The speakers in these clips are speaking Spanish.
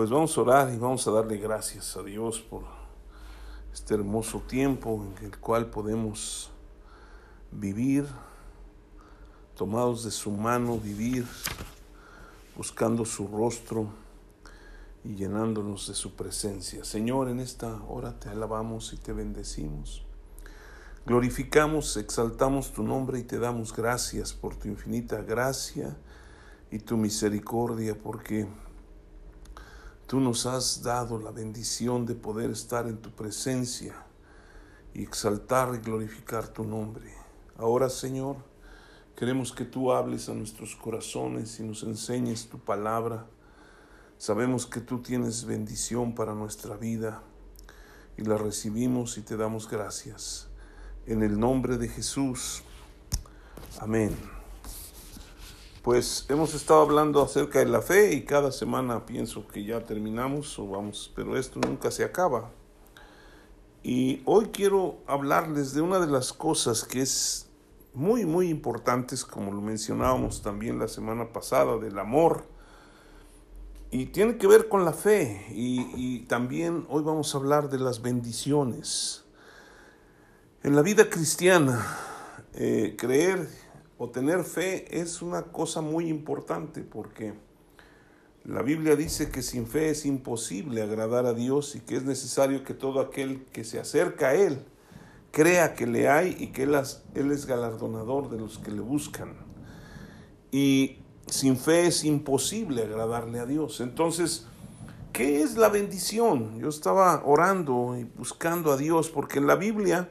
Pues vamos a orar y vamos a darle gracias a Dios por este hermoso tiempo en el cual podemos vivir, tomados de su mano, vivir buscando su rostro y llenándonos de su presencia. Señor, en esta hora te alabamos y te bendecimos. Glorificamos, exaltamos tu nombre y te damos gracias por tu infinita gracia y tu misericordia, porque tú nos has dado la bendición de poder estar en tu presencia y exaltar y glorificar tu nombre. Ahora, Señor, queremos que tú hables a nuestros corazones y nos enseñes tu palabra. Sabemos que tú tienes bendición para nuestra vida y la recibimos y te damos gracias. En el nombre de Jesús. Amén. Pues hemos estado hablando acerca de la fe y cada semana pienso que ya terminamos o vamos, pero esto nunca se acaba. Y hoy quiero hablarles de una de las cosas que es muy, muy importantes, como lo mencionábamos también la semana pasada, del amor. Y tiene que ver con la fe. Y, y también hoy vamos a hablar de las bendiciones. En la vida cristiana, eh, creer o tener fe es una cosa muy importante porque la Biblia dice que sin fe es imposible agradar a Dios y que es necesario que todo aquel que se acerca a Él crea que le hay y que Él, él es galardonador de los que le buscan. Y sin fe es imposible agradarle a Dios. Entonces, ¿qué es la bendición? Yo estaba orando y buscando a Dios porque en la Biblia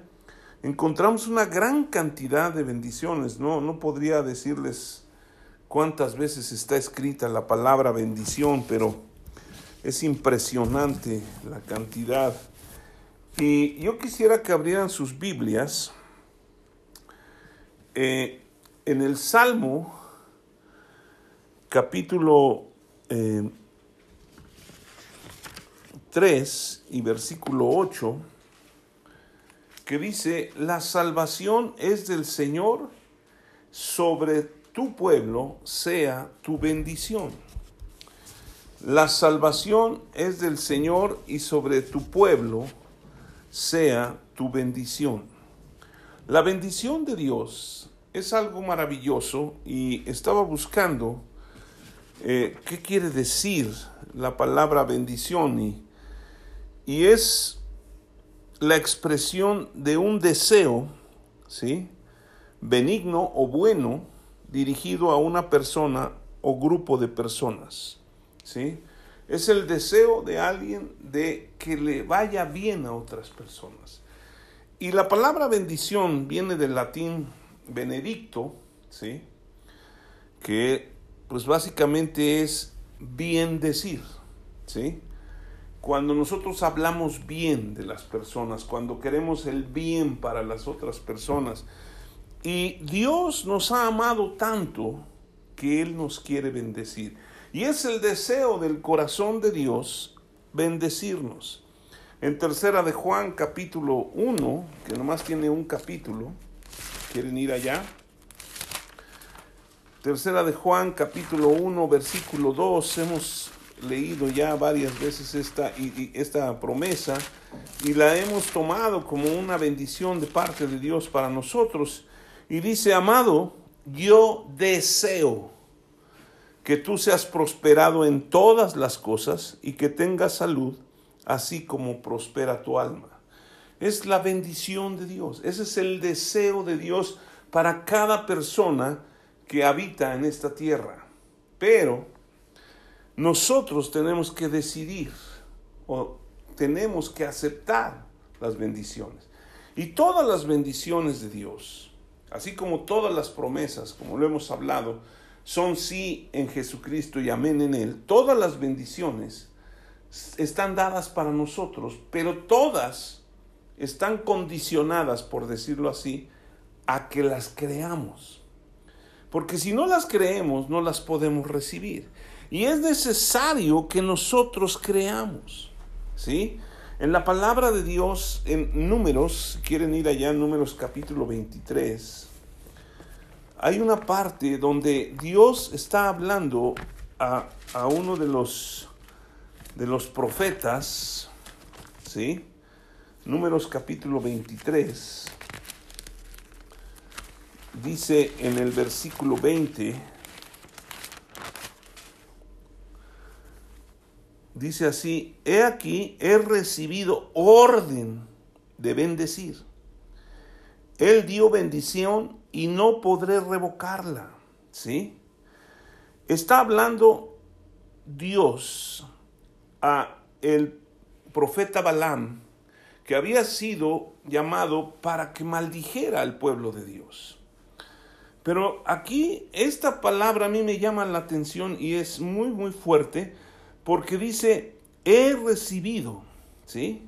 encontramos una gran cantidad de bendiciones. No, no podría decirles cuántas veces está escrita la palabra bendición, pero es impresionante la cantidad. Y yo quisiera que abrieran sus Biblias eh, en el Salmo capítulo 3 eh, y versículo 8 que dice, la salvación es del Señor, sobre tu pueblo sea tu bendición. La salvación es del Señor y sobre tu pueblo sea tu bendición. La bendición de Dios es algo maravilloso y estaba buscando eh, qué quiere decir la palabra bendición y, y es la expresión de un deseo, ¿sí? benigno o bueno dirigido a una persona o grupo de personas. ¿sí? Es el deseo de alguien de que le vaya bien a otras personas. Y la palabra bendición viene del latín benedicto, ¿sí? que pues básicamente es bien decir. ¿sí? Cuando nosotros hablamos bien de las personas, cuando queremos el bien para las otras personas, y Dios nos ha amado tanto que Él nos quiere bendecir. Y es el deseo del corazón de Dios bendecirnos. En tercera de Juan capítulo 1, que nomás tiene un capítulo, ¿quieren ir allá? Tercera de Juan capítulo 1, versículo 2, hemos leído ya varias veces esta, esta promesa y la hemos tomado como una bendición de parte de Dios para nosotros. Y dice, amado, yo deseo que tú seas prosperado en todas las cosas y que tengas salud, así como prospera tu alma. Es la bendición de Dios, ese es el deseo de Dios para cada persona que habita en esta tierra. Pero nosotros tenemos que decidir o tenemos que aceptar las bendiciones. Y todas las bendiciones de Dios, así como todas las promesas, como lo hemos hablado, son sí en Jesucristo y amén en Él. Todas las bendiciones están dadas para nosotros, pero todas están condicionadas, por decirlo así, a que las creamos. Porque si no las creemos, no las podemos recibir. Y es necesario que nosotros creamos. ¿Sí? En la palabra de Dios, en números, quieren ir allá números capítulo 23, hay una parte donde Dios está hablando a, a uno de los, de los profetas, ¿sí? Números capítulo 23, dice en el versículo 20, dice así, he aquí, he recibido orden de bendecir. Él dio bendición y no podré revocarla, ¿sí? Está hablando Dios a el profeta Balaam, que había sido llamado para que maldijera al pueblo de Dios. Pero aquí esta palabra a mí me llama la atención y es muy, muy fuerte porque dice, he recibido, ¿sí?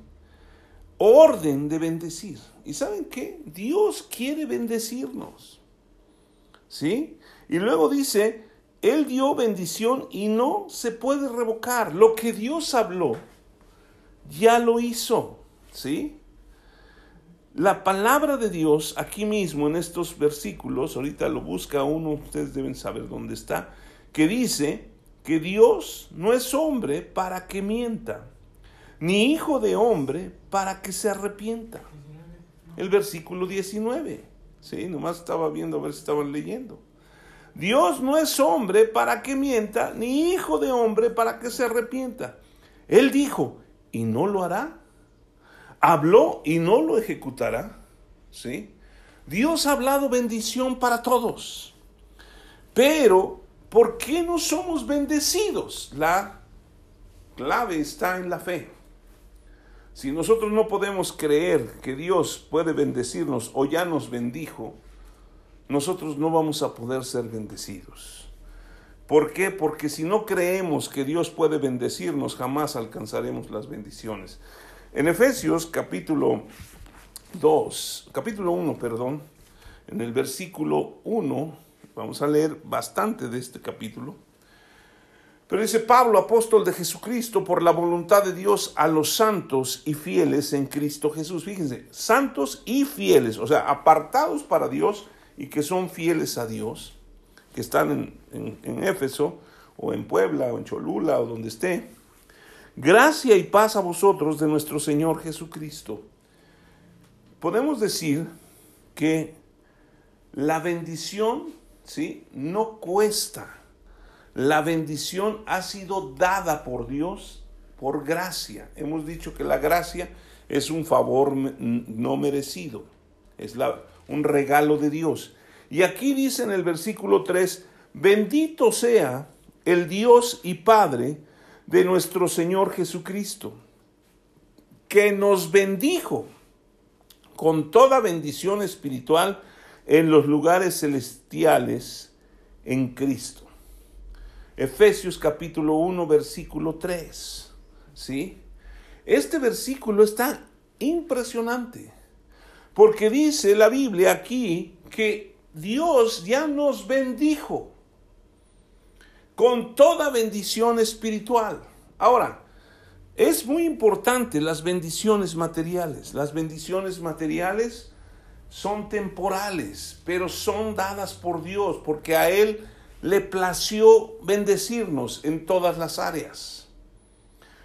Orden de bendecir. ¿Y saben qué? Dios quiere bendecirnos, ¿sí? Y luego dice, Él dio bendición y no se puede revocar. Lo que Dios habló, ya lo hizo, ¿sí? La palabra de Dios aquí mismo en estos versículos, ahorita lo busca uno, ustedes deben saber dónde está, que dice que Dios no es hombre para que mienta, ni hijo de hombre para que se arrepienta. El versículo 19, sí, nomás estaba viendo a ver si estaban leyendo. Dios no es hombre para que mienta, ni hijo de hombre para que se arrepienta. Él dijo, ¿y no lo hará? habló y no lo ejecutará. ¿Sí? Dios ha hablado bendición para todos. Pero, ¿por qué no somos bendecidos? La clave está en la fe. Si nosotros no podemos creer que Dios puede bendecirnos o ya nos bendijo, nosotros no vamos a poder ser bendecidos. ¿Por qué? Porque si no creemos que Dios puede bendecirnos, jamás alcanzaremos las bendiciones. En Efesios capítulo 2, capítulo 1, perdón, en el versículo 1, vamos a leer bastante de este capítulo. Pero dice Pablo, apóstol de Jesucristo, por la voluntad de Dios a los santos y fieles en Cristo Jesús. Fíjense, santos y fieles, o sea, apartados para Dios y que son fieles a Dios, que están en, en Éfeso o en Puebla o en Cholula o donde esté Gracia y paz a vosotros de nuestro Señor Jesucristo. Podemos decir que la bendición, ¿sí? No cuesta. La bendición ha sido dada por Dios por gracia. Hemos dicho que la gracia es un favor no merecido. Es la, un regalo de Dios. Y aquí dice en el versículo 3, bendito sea el Dios y Padre de nuestro Señor Jesucristo, que nos bendijo con toda bendición espiritual en los lugares celestiales en Cristo. Efesios capítulo 1, versículo 3. ¿Sí? Este versículo está impresionante, porque dice la Biblia aquí que Dios ya nos bendijo con toda bendición espiritual. Ahora, es muy importante las bendiciones materiales. Las bendiciones materiales son temporales, pero son dadas por Dios, porque a Él le plació bendecirnos en todas las áreas.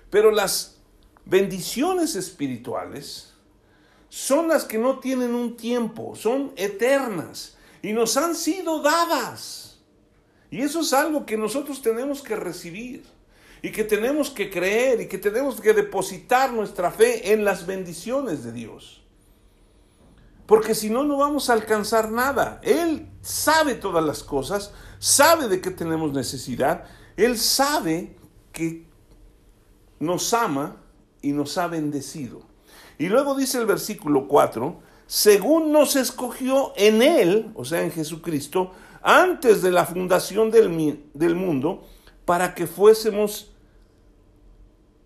Pero las bendiciones espirituales son las que no tienen un tiempo, son eternas y nos han sido dadas. Y eso es algo que nosotros tenemos que recibir y que tenemos que creer y que tenemos que depositar nuestra fe en las bendiciones de Dios. Porque si no, no vamos a alcanzar nada. Él sabe todas las cosas, sabe de qué tenemos necesidad, Él sabe que nos ama y nos ha bendecido. Y luego dice el versículo 4, según nos escogió en Él, o sea, en Jesucristo, antes de la fundación del, del mundo, para que fuésemos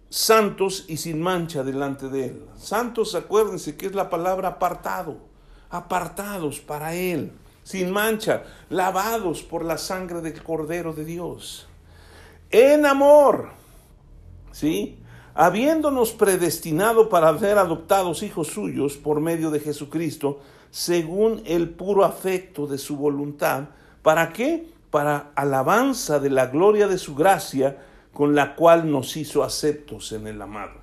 santos y sin mancha delante de Él. Santos, acuérdense que es la palabra apartado, apartados para Él, sin mancha, lavados por la sangre del Cordero de Dios. En amor, ¿sí? Habiéndonos predestinado para ser adoptados hijos suyos por medio de Jesucristo, según el puro afecto de su voluntad, ¿Para qué? Para alabanza de la gloria de su gracia, con la cual nos hizo aceptos en el amado.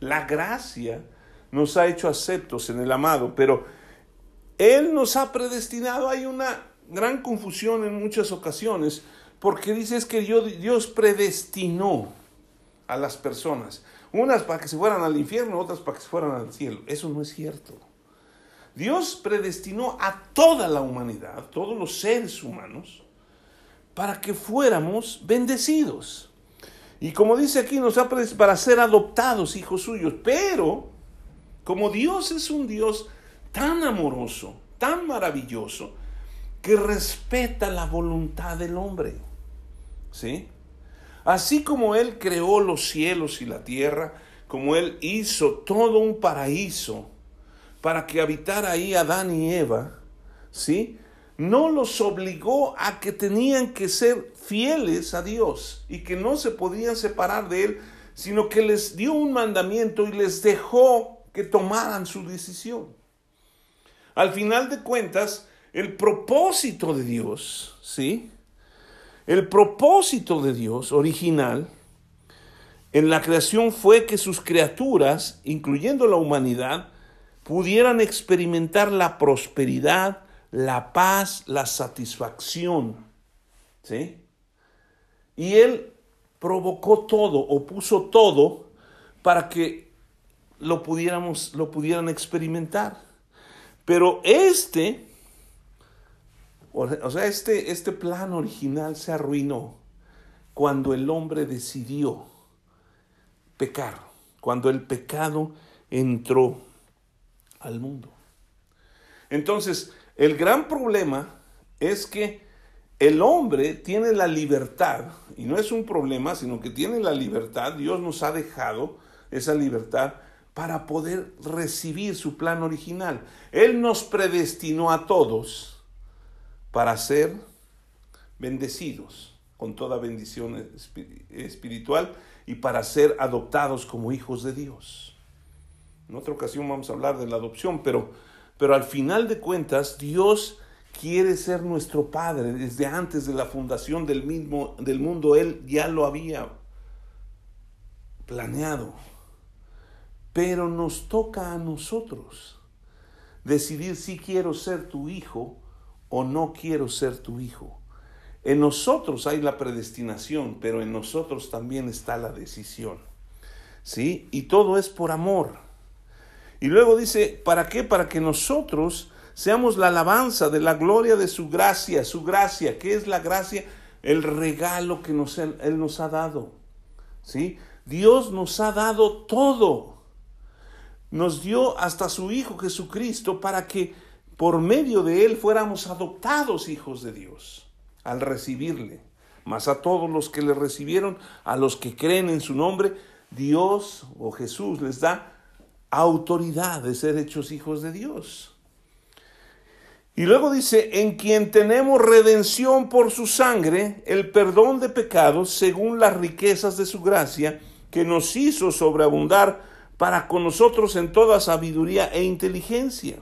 La gracia nos ha hecho aceptos en el amado, pero Él nos ha predestinado. Hay una gran confusión en muchas ocasiones, porque dices que Dios predestinó a las personas, unas para que se fueran al infierno, otras para que se fueran al cielo. Eso no es cierto. Dios predestinó a toda la humanidad, todos los seres humanos, para que fuéramos bendecidos. Y como dice aquí, nos ha para ser adoptados hijos suyos. Pero, como Dios es un Dios tan amoroso, tan maravilloso, que respeta la voluntad del hombre. ¿Sí? Así como Él creó los cielos y la tierra, como Él hizo todo un paraíso para que habitara ahí Adán y Eva, ¿sí? No los obligó a que tenían que ser fieles a Dios y que no se podían separar de Él, sino que les dio un mandamiento y les dejó que tomaran su decisión. Al final de cuentas, el propósito de Dios, ¿sí? El propósito de Dios original en la creación fue que sus criaturas, incluyendo la humanidad, pudieran experimentar la prosperidad, la paz, la satisfacción. ¿Sí? Y Él provocó todo o puso todo para que lo pudiéramos, lo pudieran experimentar. Pero este, o sea, este, este plan original se arruinó cuando el hombre decidió pecar, cuando el pecado entró al mundo. Entonces, el gran problema es que el hombre tiene la libertad, y no es un problema, sino que tiene la libertad, Dios nos ha dejado esa libertad para poder recibir su plan original. Él nos predestinó a todos para ser bendecidos con toda bendición espiritual y para ser adoptados como hijos de Dios. En otra ocasión vamos a hablar de la adopción, pero, pero al final de cuentas Dios quiere ser nuestro Padre. Desde antes de la fundación del, mismo, del mundo, Él ya lo había planeado. Pero nos toca a nosotros decidir si quiero ser tu hijo o no quiero ser tu hijo. En nosotros hay la predestinación, pero en nosotros también está la decisión. ¿Sí? Y todo es por amor. Y luego dice, ¿para qué? Para que nosotros seamos la alabanza de la gloria de su gracia, su gracia, ¿qué es la gracia? El regalo que nos, él, nos ha dado. ¿Sí? Dios nos ha dado todo. Nos dio hasta su Hijo Jesucristo para que por medio de Él fuéramos adoptados hijos de Dios al recibirle. Mas a todos los que le recibieron, a los que creen en su nombre, Dios o Jesús les da autoridad de ser hechos hijos de Dios. Y luego dice, en quien tenemos redención por su sangre, el perdón de pecados según las riquezas de su gracia, que nos hizo sobreabundar para con nosotros en toda sabiduría e inteligencia,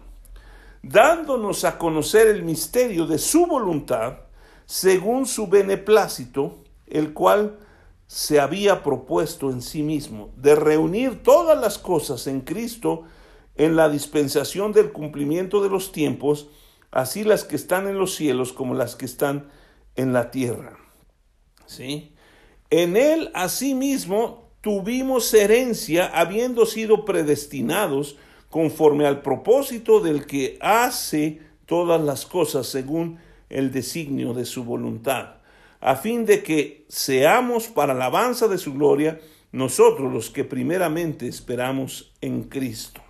dándonos a conocer el misterio de su voluntad, según su beneplácito, el cual se había propuesto en sí mismo, de reunir todas las cosas en Cristo en la dispensación del cumplimiento de los tiempos, así las que están en los cielos como las que están en la tierra. ¿Sí? En él asimismo tuvimos herencia habiendo sido predestinados conforme al propósito del que hace todas las cosas según el designio de su voluntad a fin de que seamos para alabanza de su gloria nosotros los que primeramente esperamos en Cristo.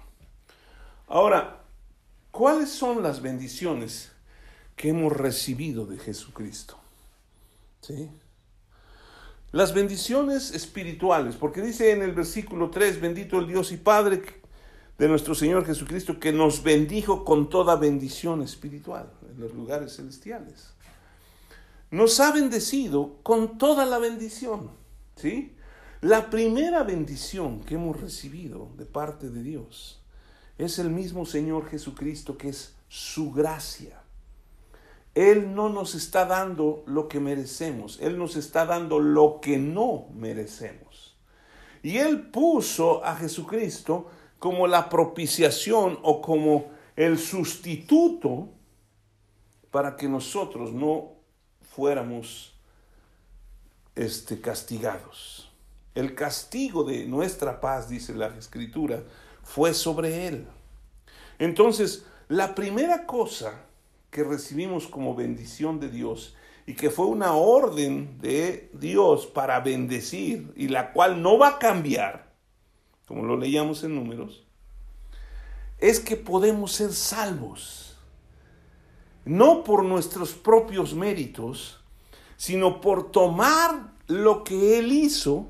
Ahora, ¿cuáles son las bendiciones que hemos recibido de Jesucristo? ¿Sí? Las bendiciones espirituales, porque dice en el versículo 3, bendito el Dios y Padre de nuestro Señor Jesucristo, que nos bendijo con toda bendición espiritual en los lugares celestiales nos ha bendecido con toda la bendición. ¿sí? La primera bendición que hemos recibido de parte de Dios es el mismo Señor Jesucristo que es su gracia. Él no nos está dando lo que merecemos, Él nos está dando lo que no merecemos. Y Él puso a Jesucristo como la propiciación o como el sustituto para que nosotros no fuéramos este, castigados. El castigo de nuestra paz, dice la escritura, fue sobre él. Entonces, la primera cosa que recibimos como bendición de Dios y que fue una orden de Dios para bendecir y la cual no va a cambiar, como lo leíamos en números, es que podemos ser salvos, no por nuestros propios méritos, sino por tomar lo que Él hizo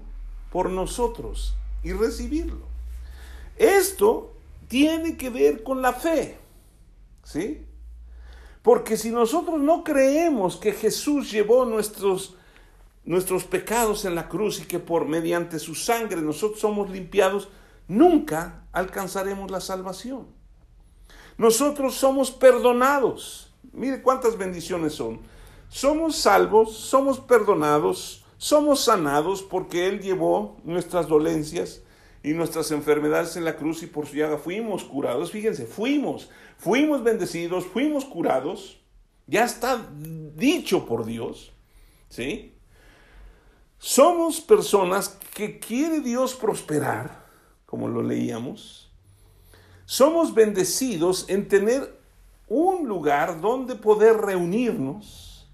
por nosotros y recibirlo. Esto tiene que ver con la fe, ¿sí? Porque si nosotros no creemos que Jesús llevó nuestros, nuestros pecados en la cruz y que por mediante su sangre nosotros somos limpiados, nunca alcanzaremos la salvación. Nosotros somos perdonados. Mire cuántas bendiciones son. Somos salvos, somos perdonados, somos sanados porque Él llevó nuestras dolencias y nuestras enfermedades en la cruz y por su llaga fuimos curados. Fíjense, fuimos, fuimos bendecidos, fuimos curados. Ya está dicho por Dios, ¿sí? Somos personas que quiere Dios prosperar, como lo leíamos. Somos bendecidos en tener un lugar donde poder reunirnos.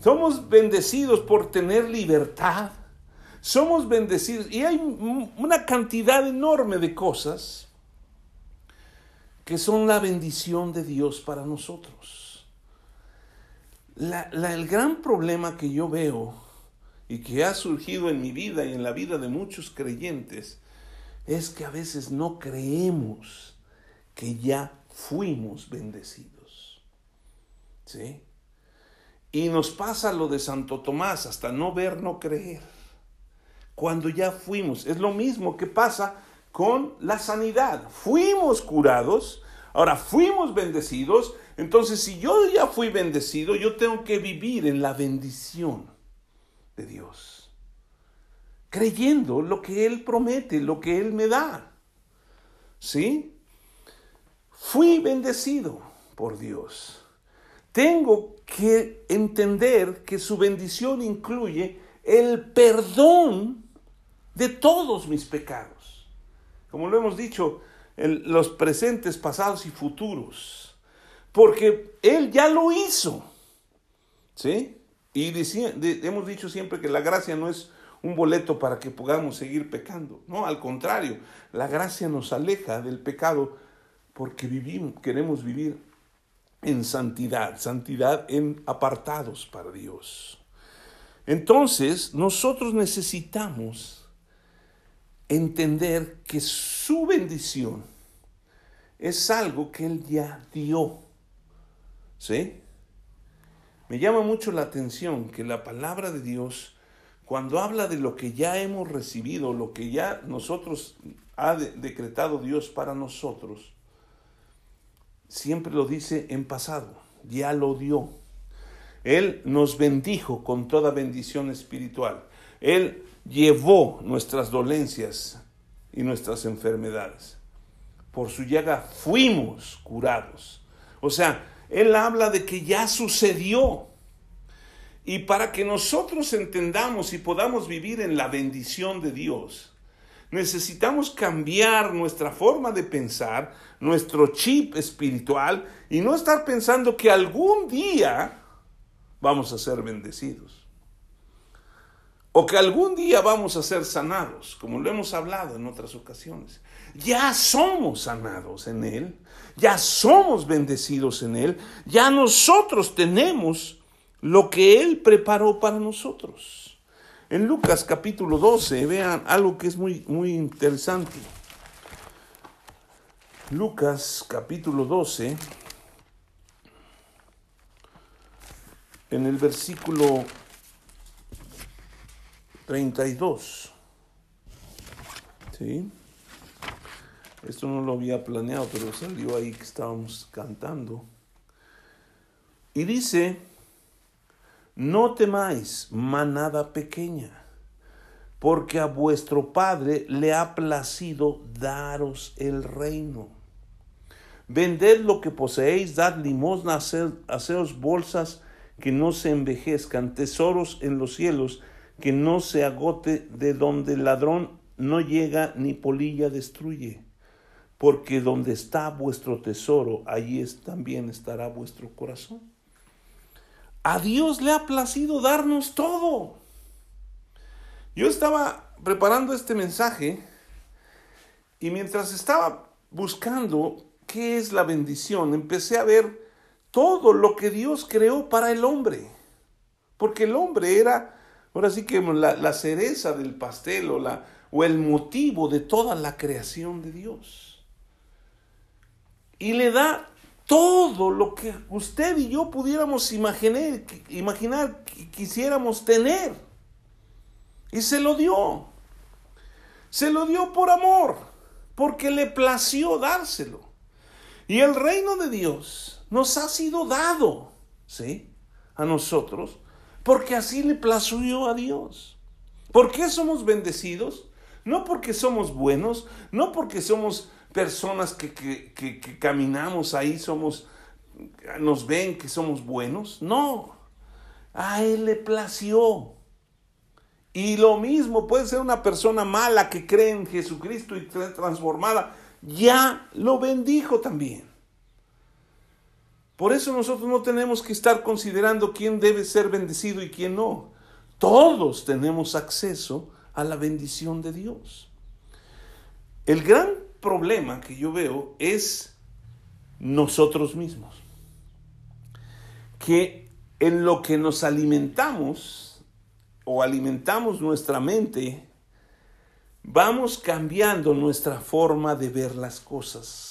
Somos bendecidos por tener libertad. Somos bendecidos y hay una cantidad enorme de cosas que son la bendición de Dios para nosotros. el gran problema que yo veo y que ha surgido en mi vida y en la vida de muchos creyentes es que a veces no creemos que ya fuimos bendecidos. ¿Sí? Y nos pasa lo de Santo Tomás, hasta no ver, no creer cuando ya fuimos. Es lo mismo que pasa con la sanidad. Fuimos curados, ahora fuimos bendecidos. Entonces, si yo ya fui bendecido, yo tengo que vivir en la bendición de Dios. Creyendo lo que Él promete, lo que Él me da. ¿Sí? Fui bendecido por Dios. Tengo que entender que su bendición incluye el perdón de todos mis pecados. Como lo hemos dicho, los presentes, pasados y futuros. Porque Él ya lo hizo. ¿Sí? Y hemos dicho siempre que la gracia no es un boleto para que podamos seguir pecando. No, al contrario, la gracia nos aleja del pecado porque vivimos, queremos vivir en santidad, santidad en apartados para Dios. Entonces, nosotros necesitamos entender que su bendición es algo que Él ya dio. ¿Sí? Me llama mucho la atención que la palabra de Dios, cuando habla de lo que ya hemos recibido, lo que ya nosotros ha decretado Dios para nosotros, siempre lo dice en pasado, ya lo dio. Él nos bendijo con toda bendición espiritual. Él llevó nuestras dolencias y nuestras enfermedades. Por su llaga fuimos curados. O sea, Él habla de que ya sucedió. Y para que nosotros entendamos y podamos vivir en la bendición de Dios, necesitamos cambiar nuestra forma de pensar, nuestro chip espiritual y no estar pensando que algún día vamos a ser bendecidos o que algún día vamos a ser sanados, como lo hemos hablado en otras ocasiones. Ya somos sanados en Él, ya somos bendecidos en Él, ya nosotros tenemos lo que Él preparó para nosotros. En Lucas capítulo 12, vean algo que es muy, muy interesante. Lucas capítulo 12, en el versículo 32. ¿Sí? Esto no lo había planeado, pero salió ahí que estábamos cantando. Y dice, no temáis, manada pequeña, porque a vuestro Padre le ha placido daros el reino. Vended lo que poseéis, dad limosna, haceos bolsas que no se envejezcan, tesoros en los cielos, que no se agote, de donde el ladrón no llega ni polilla destruye. Porque donde está vuestro tesoro, allí también estará vuestro corazón. A Dios le ha placido darnos todo. Yo estaba preparando este mensaje y mientras estaba buscando qué es la bendición, empecé a ver todo lo que Dios creó para el hombre. Porque el hombre era, ahora sí que la, cereza del pastel o, la, o el motivo de toda la creación de Dios. Y le da todo lo que usted y yo pudiéramos imaginar, imaginar quisiéramos tener. Y se lo dio. Se lo dio por amor, porque le plació dárselo. Y el reino de Dios nos ha sido dado, ¿sí? A nosotros, porque así le plació a Dios. ¿Por qué somos bendecidos? No porque somos buenos, no porque somos personas que, caminamos ahí, somos, nos ven que somos buenos. No, a Él le plació. Y lo mismo puede ser una persona mala que cree en Jesucristo y transformada. Ya lo bendijo también. Por eso nosotros no tenemos que estar considerando quién debe ser bendecido y quién no. Todos tenemos acceso a la bendición de Dios. El gran problema que yo veo es nosotros mismos. Que en lo que nos alimentamos o alimentamos nuestra mente, vamos cambiando nuestra forma de ver las cosas.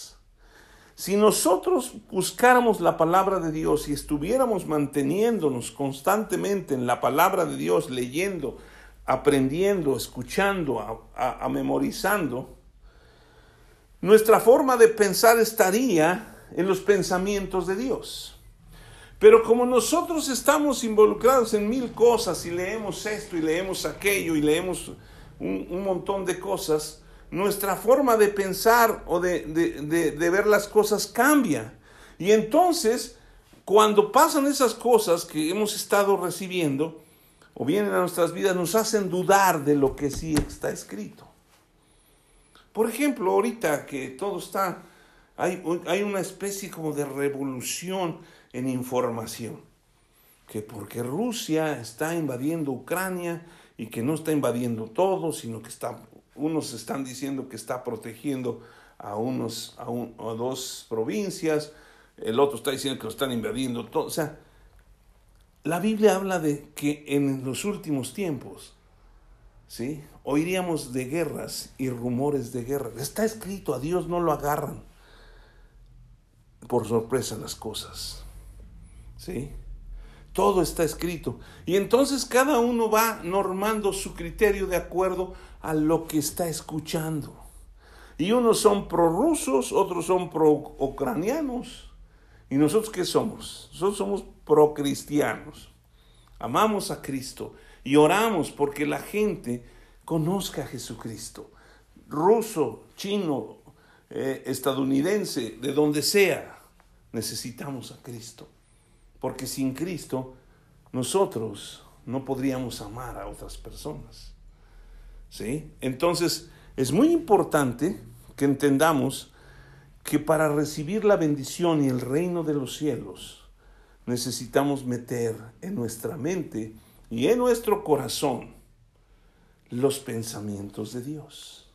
Si nosotros buscáramos la palabra de Dios y estuviéramos manteniéndonos constantemente en la palabra de Dios, leyendo, aprendiendo, escuchando, a, memorizando, nuestra forma de pensar estaría en los pensamientos de Dios. Pero como nosotros estamos involucrados en mil cosas y leemos esto y leemos aquello y leemos un, montón de cosas, nuestra forma de pensar o de, de ver las cosas cambia. Y entonces, cuando pasan esas cosas que hemos estado recibiendo o vienen a nuestras vidas, nos hacen dudar de lo que sí está escrito. Por ejemplo, ahorita que todo está, hay, hay una especie como de revolución en información, que porque Rusia está invadiendo Ucrania y que no está invadiendo todo, sino que está, unos están diciendo que está protegiendo a, unos, a, a dos provincias, el otro está diciendo que lo están invadiendo todo. O sea, la Biblia habla de que en los últimos tiempos ¿sí? Oiríamos de guerras y rumores de guerra. Está escrito, a Dios no lo agarran por sorpresa las cosas. ¿Sí? Todo está escrito. Y entonces cada uno va normando su criterio de acuerdo a lo que está escuchando. Y unos son prorrusos, otros son pro-ucranianos. ¿Y nosotros qué somos? Nosotros somos pro-cristianos. Amamos a Cristo y oramos porque la gente conozca a Jesucristo. Ruso, chino, eh, estadounidense, de donde sea, necesitamos a Cristo. Porque sin Cristo nosotros no podríamos amar a otras personas. ¿Sí? Entonces, es muy importante que entendamos que para recibir la bendición y el reino de los cielos, necesitamos meter en nuestra mente y en nuestro corazón los pensamientos de Dios.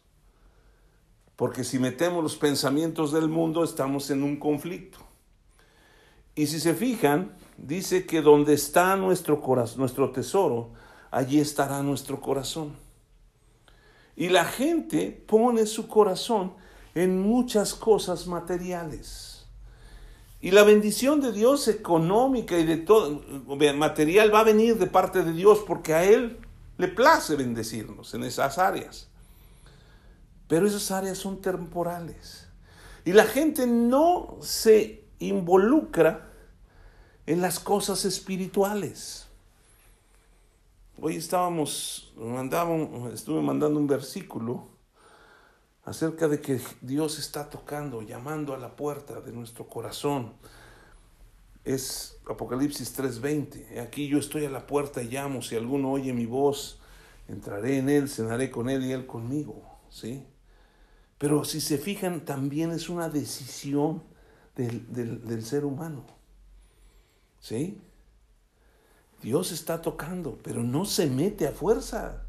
Porque si metemos los pensamientos del mundo estamos en un conflicto. Y si se fijan, dice que donde está nuestro corazón, nuestro tesoro, allí estará nuestro corazón. Y la gente pone su corazón en muchas cosas materiales. Y la bendición de Dios económica y de todo material va a venir de parte de Dios porque a Él le place bendecirnos en esas áreas. Pero esas áreas son temporales. Y la gente no se involucra en las cosas espirituales. Hoy estábamos, mandábamos, estuve mandando un versículo acerca de que Dios está tocando, llamando a la puerta de nuestro corazón. Es Apocalipsis 3:20. Aquí yo estoy a la puerta y llamo, si alguno oye mi voz, entraré en él, cenaré con él y él conmigo, ¿sí? Pero si se fijan, también es una decisión del, del ser humano, ¿sí? Dios está tocando, pero no se mete a fuerza.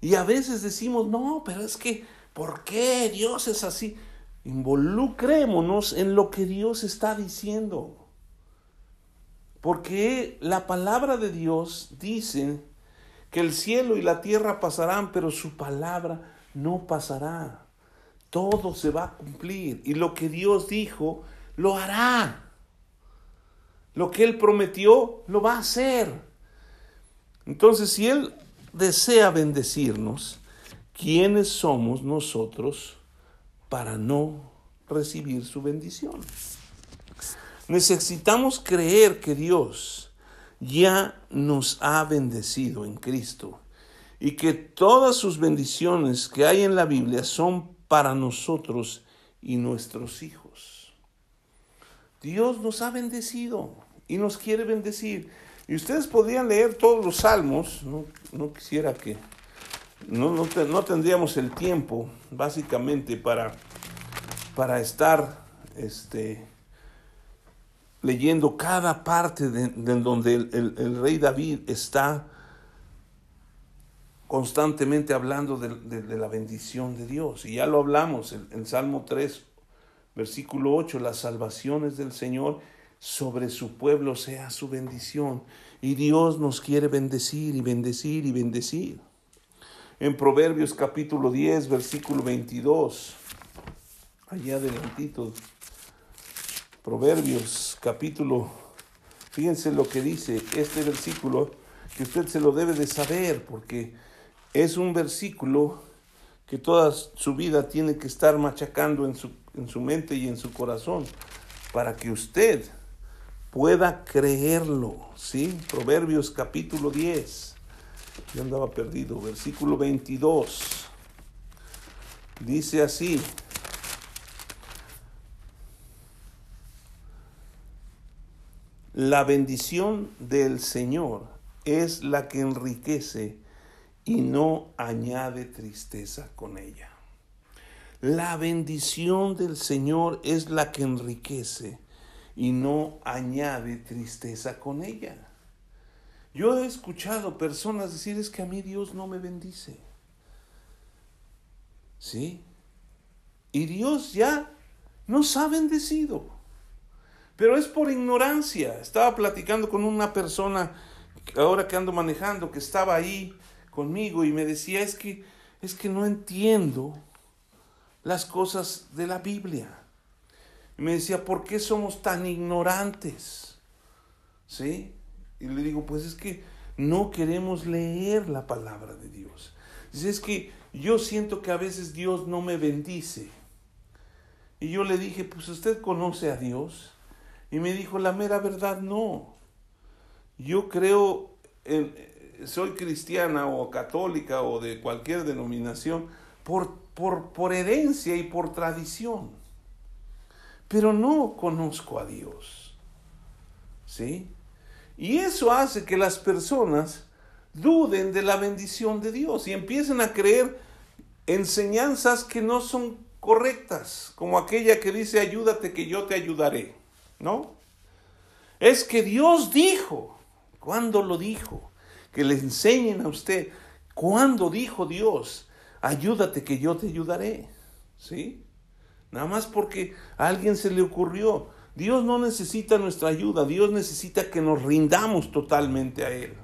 Y a veces decimos, no, pero es que ¿Por qué Dios es así? Involucrémonos en lo que Dios está diciendo. Porque la palabra de Dios dice que el cielo y la tierra pasarán, pero su palabra no pasará. Todo se va a cumplir. Y lo que Dios dijo, lo hará. Lo que Él prometió, lo va a hacer. Entonces, si Él desea bendecirnos, ¿quiénes somos nosotros para no recibir su bendición? Necesitamos creer que Dios ya nos ha bendecido en Cristo y que todas sus bendiciones que hay en la Biblia son para nosotros y nuestros hijos. Dios nos ha bendecido y nos quiere bendecir. Y ustedes podrían leer todos los salmos, no, no quisiera que no, no, tendríamos el tiempo, básicamente, para, para estar este, leyendo cada parte de, donde el, rey David está constantemente hablando de, la bendición de Dios. Y ya lo hablamos en, en Salmo 3, versículo 8, las salvaciones del Señor sobre su pueblo sea su bendición. Y Dios nos quiere bendecir y bendecir y bendecir en Proverbios capítulo 10, versículo 22. Allá adelantito. Proverbios capítulo, fíjense lo que dice este versículo, que usted se lo debe de saber, porque es un versículo que toda su vida tiene que estar machacando en su, en su mente y en su corazón, para que usted pueda creerlo, ¿sí? Proverbios capítulo 10. Yo andaba perdido. Versículo 22. Dice así. La bendición del Señor es la que enriquece y no añade tristeza con ella. La bendición del Señor es la que enriquece y no añade tristeza con ella. Yo he escuchado personas decir es que a mí Dios no me bendice. ¿Sí? Y Dios ya nos ha bendecido. Pero es por ignorancia. Estaba platicando con una persona ahora que ando manejando que estaba ahí conmigo y me decía, es que es que no entiendo las cosas de la Biblia. Y me decía, ¿por qué somos tan ignorantes? ¿Sí? Y le digo, pues es que no queremos leer la palabra de Dios. Dice, es que yo siento que a veces Dios no me bendice. Y yo le dije, pues usted conoce a Dios. Y me dijo, la mera verdad, no. Yo creo, en, soy cristiana o católica o de cualquier denominación por, por, por herencia y por tradición. Pero no conozco a Dios. ¿Sí? Y eso hace que las personas duden de la bendición de Dios y empiecen a creer enseñanzas que no son correctas, como aquella que dice ayúdate que yo te ayudaré, ¿no? Es que Dios dijo, ¿cuándo lo dijo? Que le enseñen a usted, ¿cuándo dijo Dios? Ayúdate que yo te ayudaré, ¿sí? Nada más porque a alguien se le ocurrió. Dios no necesita nuestra ayuda, Dios necesita que nos rindamos totalmente a Él.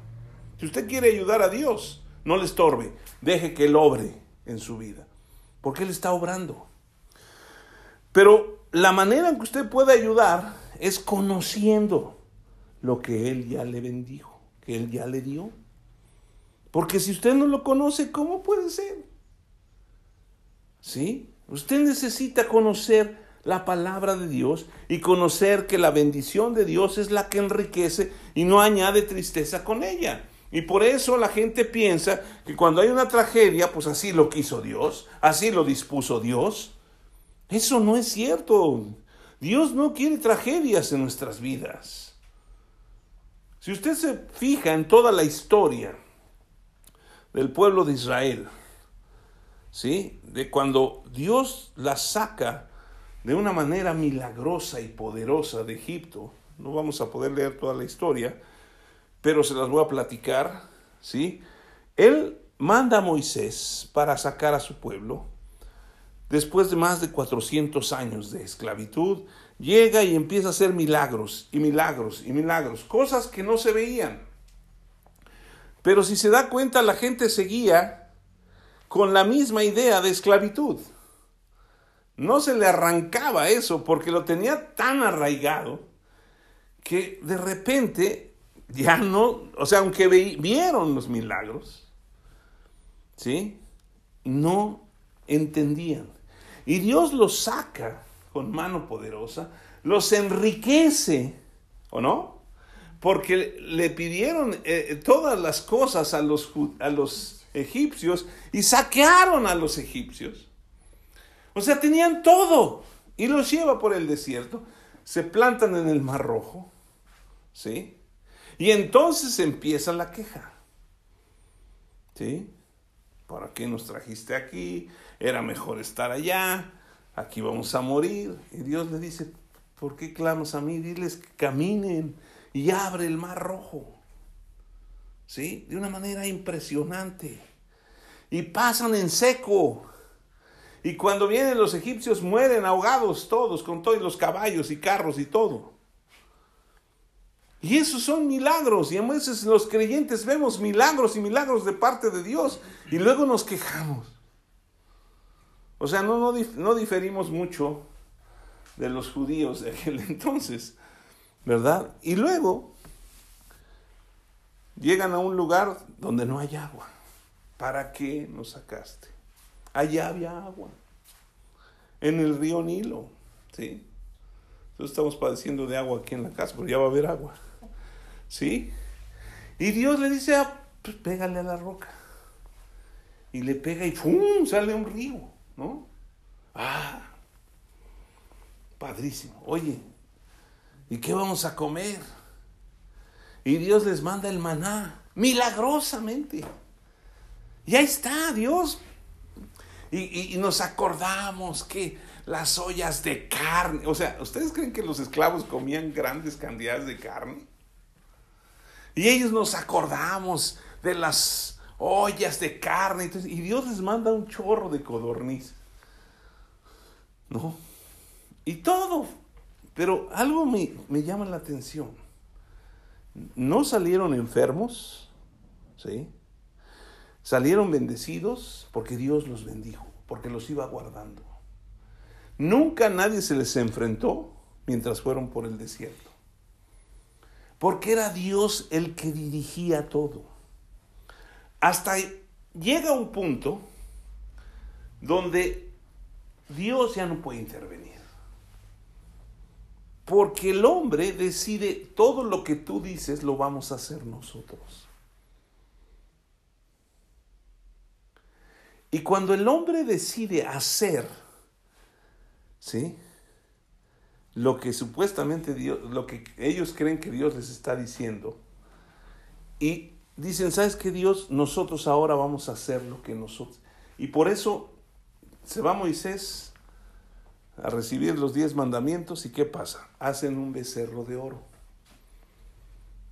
Si usted quiere ayudar a Dios, no le estorbe, deje que Él obre en su vida, porque Él está obrando. Pero la manera en que usted puede ayudar es conociendo lo que Él ya le bendijo, que Él ya le dio. Porque si usted no lo conoce, ¿cómo puede ser? ¿Sí? Usted necesita conocer la palabra de Dios y conocer que la bendición de Dios es la que enriquece y no añade tristeza con ella. Y por eso la gente piensa que cuando hay una tragedia, pues así lo quiso Dios, así lo dispuso Dios. Eso no es cierto. Dios no quiere tragedias en nuestras vidas. Si usted se fija en toda la historia del pueblo de Israel, ¿sí? De cuando Dios la saca de una manera milagrosa y poderosa de Egipto. No vamos a poder leer toda la historia, pero se las voy a platicar, ¿sí? Él manda a Moisés para sacar a su pueblo. Después de más de 400 años de esclavitud, llega y empieza a hacer milagros y milagros y milagros, cosas que no se veían. Pero si se da cuenta, la gente seguía con la misma idea de esclavitud no se le arrancaba eso porque lo tenía tan arraigado que de repente ya no, o sea, aunque vieron los milagros, ¿sí? No entendían. Y Dios los saca con mano poderosa, los enriquece, ¿o no? Porque le pidieron eh, todas las cosas a los, a los egipcios y saquearon a los egipcios. O sea, tenían todo. Y los lleva por el desierto. Se plantan en el Mar Rojo. ¿Sí? Y entonces empieza la queja. ¿Sí? ¿Para qué nos trajiste aquí? Era mejor estar allá. Aquí vamos a morir. Y Dios le dice, ¿por qué clamas a mí? Diles que caminen y abre el Mar Rojo. ¿Sí? De una manera impresionante. Y pasan en seco. Y cuando vienen los egipcios mueren ahogados todos, con todos los caballos y carros y todo. Y esos son milagros. Y a veces los creyentes vemos milagros y milagros de parte de Dios. Y luego nos quejamos. O sea, no, no, no diferimos mucho de los judíos de aquel entonces. ¿Verdad? Y luego llegan a un lugar donde no hay agua. ¿Para qué nos sacaste? allá había agua, en el río Nilo, ¿sí? Entonces estamos padeciendo de agua aquí en la casa, pero ya va a haber agua, ¿sí? Y Dios le dice, ah, pues pégale a la roca. Y le pega y ¡fum! sale un río, ¿no? Ah, padrísimo. Oye, ¿y qué vamos a comer? Y Dios les manda el maná, milagrosamente. Y ahí está, Dios y, nos acordamos que las ollas de carne, o sea, ¿ustedes creen que los esclavos comían grandes cantidades de carne? Y ellos nos acordamos de las ollas de carne, y Dios les manda un chorro de codorniz. ¿No? Y todo. Pero algo me, me llama la atención. No salieron enfermos, ¿sí? Salieron bendecidos porque Dios los bendijo, porque los iba guardando. Nunca nadie se les enfrentó mientras fueron por el desierto. Porque era Dios el que dirigía todo. Hasta llega un punto donde Dios ya no puede intervenir. Porque el hombre decide todo lo que tú dices lo vamos a hacer nosotros. Y cuando el hombre decide hacer, ¿sí? Lo que supuestamente Dios, lo que ellos creen que Dios les está diciendo, y dicen, ¿sabes qué Dios? Nosotros ahora vamos a hacer lo que nosotros. Y por eso se va Moisés a recibir los diez mandamientos y ¿qué pasa? Hacen un becerro de oro.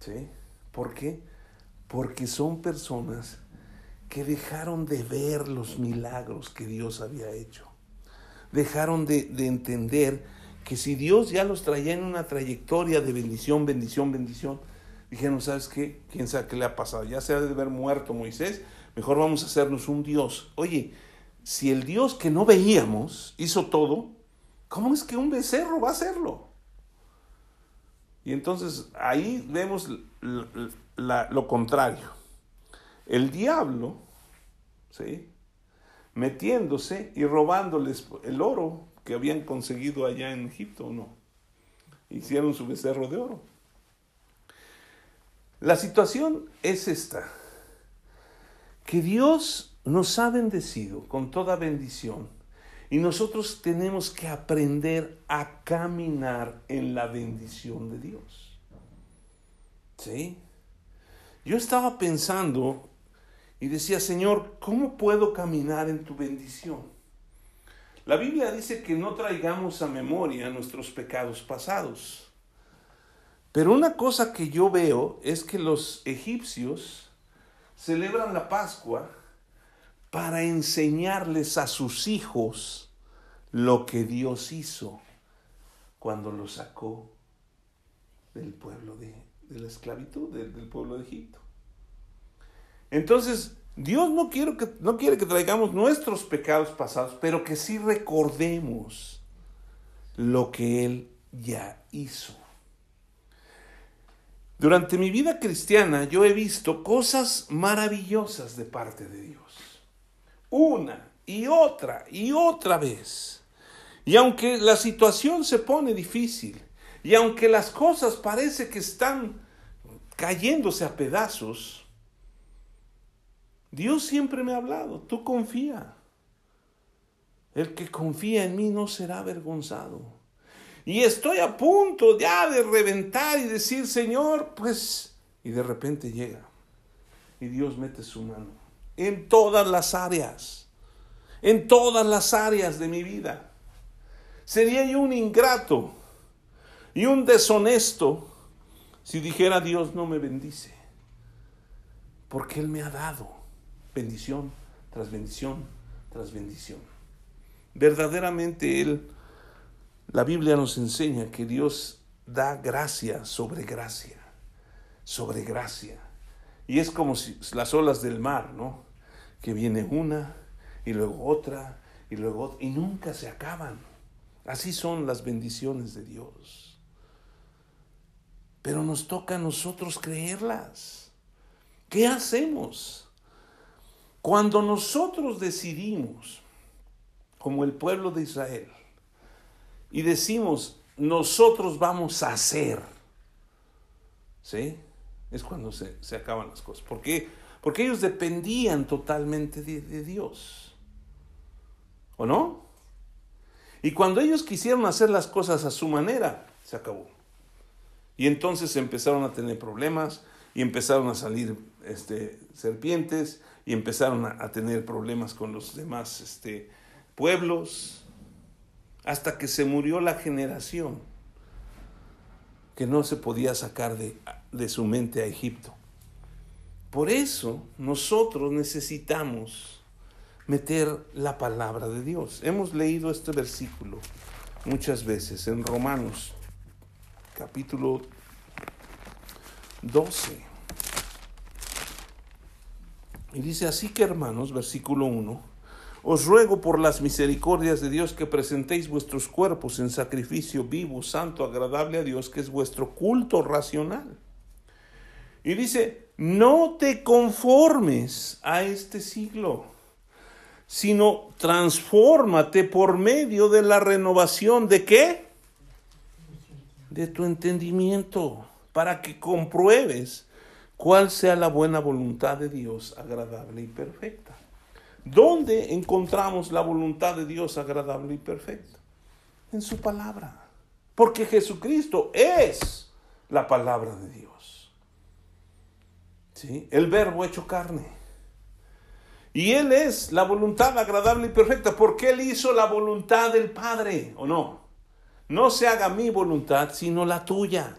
¿Sí? ¿Por qué? Porque son personas que dejaron de ver los milagros que Dios había hecho. Dejaron de, entender que si Dios ya los traía en una trayectoria de bendición, bendición, bendición, dijeron, ¿sabes qué? ¿Quién sabe qué le ha pasado? Ya se ha de haber muerto Moisés, mejor vamos a hacernos un Dios. Oye, si el Dios que no veíamos hizo todo, ¿cómo es que un becerro va a hacerlo? Y entonces ahí vemos lo contrario el diablo, ¿sí? metiéndose y robándoles el oro que habían conseguido allá en Egipto, ¿o no? Hicieron su becerro de oro. La situación es esta, que Dios nos ha bendecido con toda bendición y nosotros tenemos que aprender a caminar en la bendición de Dios. ¿Sí? Yo estaba pensando y decía, Señor, ¿cómo puedo caminar en tu bendición? La Biblia dice que no traigamos a memoria nuestros pecados pasados. Pero una cosa que yo veo es que los egipcios celebran la Pascua para enseñarles a sus hijos lo que Dios hizo cuando los sacó del pueblo de, la esclavitud, del, del pueblo de Egipto. Entonces, Dios no quiere, que, no quiere que traigamos nuestros pecados pasados, pero que sí recordemos lo que Él ya hizo. Durante mi vida cristiana yo he visto cosas maravillosas de parte de Dios. Una y otra y otra vez. Y aunque la situación se pone difícil, y aunque las cosas parece que están cayéndose a pedazos, Dios siempre me ha hablado, tú confía. El que confía en mí no será avergonzado. Y estoy a punto ya de reventar y decir, Señor, pues, y de repente llega. Y Dios mete su mano en todas las áreas, en todas las áreas de mi vida. Sería yo un ingrato y un deshonesto si dijera Dios no me bendice, porque Él me ha dado bendición tras bendición tras bendición. Verdaderamente Él, la Biblia nos enseña que Dios da gracia sobre gracia, sobre gracia. Y es como si las olas del mar, ¿no? Que viene una y luego otra y luego otra y nunca se acaban. Así son las bendiciones de Dios. Pero nos toca a nosotros creerlas. ¿Qué hacemos? Cuando nosotros decidimos, como el pueblo de Israel, y decimos, nosotros vamos a hacer, ¿sí? Es cuando se, acaban las cosas. ¿Por qué? Porque ellos dependían totalmente de, Dios. ¿O no? Y cuando ellos quisieron hacer las cosas a su manera, se acabó. Y entonces empezaron a tener problemas y empezaron a salir este, serpientes y empezaron a, tener problemas con los demás este, pueblos, hasta que se murió la generación que no se podía sacar de, de su mente a Egipto. Por eso nosotros necesitamos meter la palabra de Dios. Hemos leído este versículo muchas veces en Romanos capítulo 12. Y dice así que hermanos, versículo 1, os ruego por las misericordias de Dios que presentéis vuestros cuerpos en sacrificio vivo, santo, agradable a Dios, que es vuestro culto racional. Y dice, no te conformes a este siglo, sino transfórmate por medio de la renovación de qué? De tu entendimiento, para que compruebes cuál sea la buena voluntad de Dios agradable y perfecta. ¿Dónde encontramos la voluntad de Dios agradable y perfecta? En su palabra. Porque Jesucristo es la palabra de Dios. El verbo hecho carne. Y Él es la voluntad agradable y perfecta porque Él hizo la voluntad del Padre, ¿o no? No se haga mi voluntad, sino la tuya.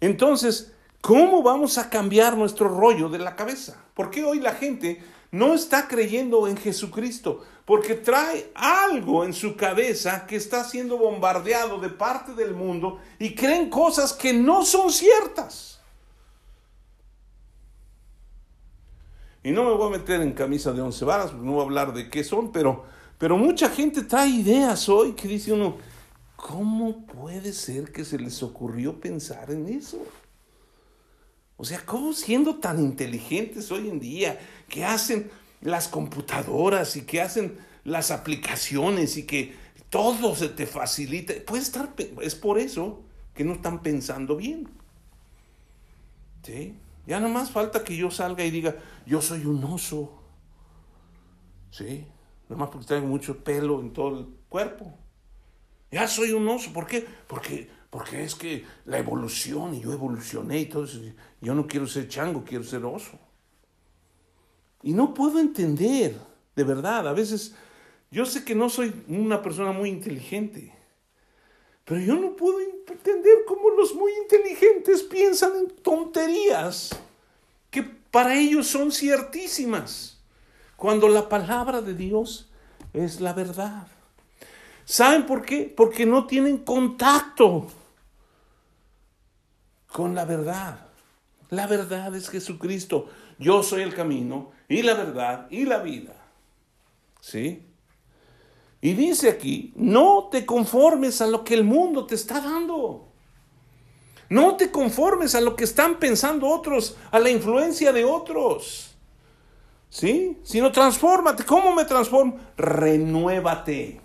Entonces, ¿Cómo vamos a cambiar nuestro rollo de la cabeza? ¿Por qué hoy la gente no está creyendo en Jesucristo? Porque trae algo en su cabeza que está siendo bombardeado de parte del mundo y creen cosas que no son ciertas. Y no me voy a meter en camisa de once varas, no voy a hablar de qué son, pero, pero mucha gente trae ideas hoy que dice uno, ¿cómo puede ser que se les ocurrió pensar en eso? O sea, ¿cómo siendo tan inteligentes hoy en día que hacen las computadoras y que hacen las aplicaciones y que todo se te facilita. Puede estar, es por eso que no están pensando bien. ¿Sí? Ya no más falta que yo salga y diga, yo soy un oso. ¿Sí? Nada más porque traigo mucho pelo en todo el cuerpo. Ya soy un oso. ¿Por qué? Porque, porque es que la evolución y yo evolucioné y todo eso. Yo no quiero ser chango, quiero ser oso. Y no puedo entender, de verdad, a veces yo sé que no soy una persona muy inteligente, pero yo no puedo entender cómo los muy inteligentes piensan en tonterías que para ellos son ciertísimas, cuando la palabra de Dios es la verdad. ¿Saben por qué? Porque no tienen contacto con la verdad. La verdad es Jesucristo. Yo soy el camino y la verdad y la vida. ¿Sí? Y dice aquí, no te conformes a lo que el mundo te está dando. No te conformes a lo que están pensando otros, a la influencia de otros. ¿Sí? Sino transfórmate. ¿Cómo me transformo? Renuévate.